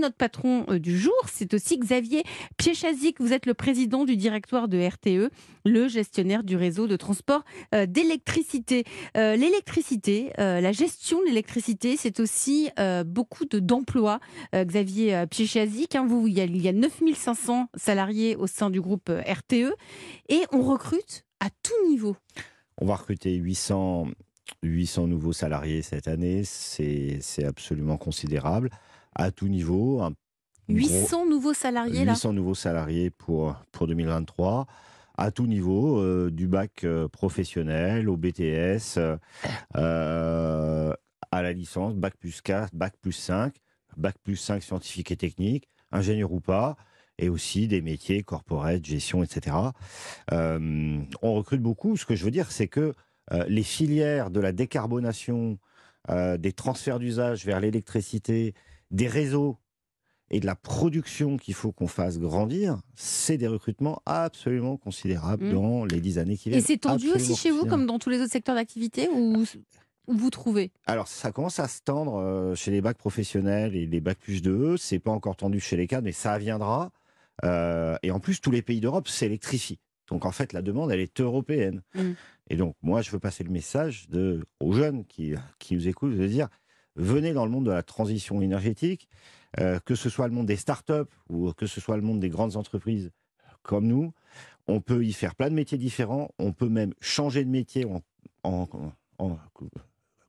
notre patron euh, du jour, c'est aussi Xavier Piechazic. Vous êtes le président du directoire de RTE, le gestionnaire du réseau de transport euh, d'électricité. Euh, l'électricité, la gestion de l'électricité, c'est aussi beaucoup d'emplois. Xavier Piechazic, hein, vous, il y, a, il y a 9500 salariés au sein du groupe RTE et on recrute à tout niveau. On va recruter 800, 800 nouveaux salariés cette année, c'est absolument considérable à tout niveau. 800 nouveaux salariés 800 nouveaux salariés pour, pour 2023 à tout niveau, euh, du bac euh, professionnel au BTS, euh, à la licence, bac plus 4, bac plus 5, bac plus 5 scientifique et technique, ingénieur ou pas, et aussi des métiers corporate, gestion, etc. on recrute beaucoup. Ce que je veux dire, c'est que les filières de la décarbonation, des transferts d'usage vers l'électricité, des réseaux et de la production qu'il faut qu'on fasse grandir, c'est des recrutements absolument considérables mmh. dans les dix années qui viennent. Et c'est tendu aussi chez vous, comme dans tous les autres secteurs d'activité ou où vous trouvez? Alors, ça commence à se tendre euh, chez les bacs professionnels et les bacs plus de E. C'est pas encore tendu chez les cadres, mais ça viendra. Euh, et en plus, tous les pays d'Europe s'électrifient. Donc, en fait, la demande, elle est européenne. Mmh. Et donc, moi, je veux passer le message de, aux jeunes qui, qui nous écoutent de dire venez dans le monde de la transition énergétique, euh, que ce soit le monde des startups ou que ce soit le monde des grandes entreprises comme nous. On peut y faire plein de métiers différents. On peut même changer de métier en,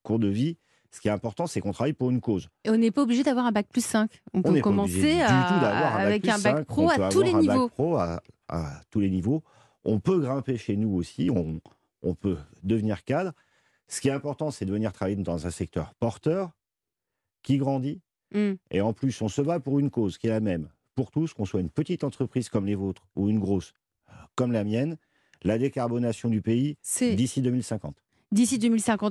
cours de vie. Ce qui est important, c'est qu'on travaille pour une cause. Et on n'est pas obligé d'avoir un bac plus 5. On peut commencer avec un bac pro à tous les niveaux. pro à, tous les niveaux. On peut grimper chez nous aussi. on peut devenir cadre. Ce qui est important, c'est de venir travailler dans un secteur porteur, qui grandit. Mm. Et en plus, on se bat pour une cause qui est la même. Pour tous, qu'on soit une petite entreprise comme les vôtres ou une grosse comme la mienne, la décarbonation du pays d'ici 2050. D'ici 2050.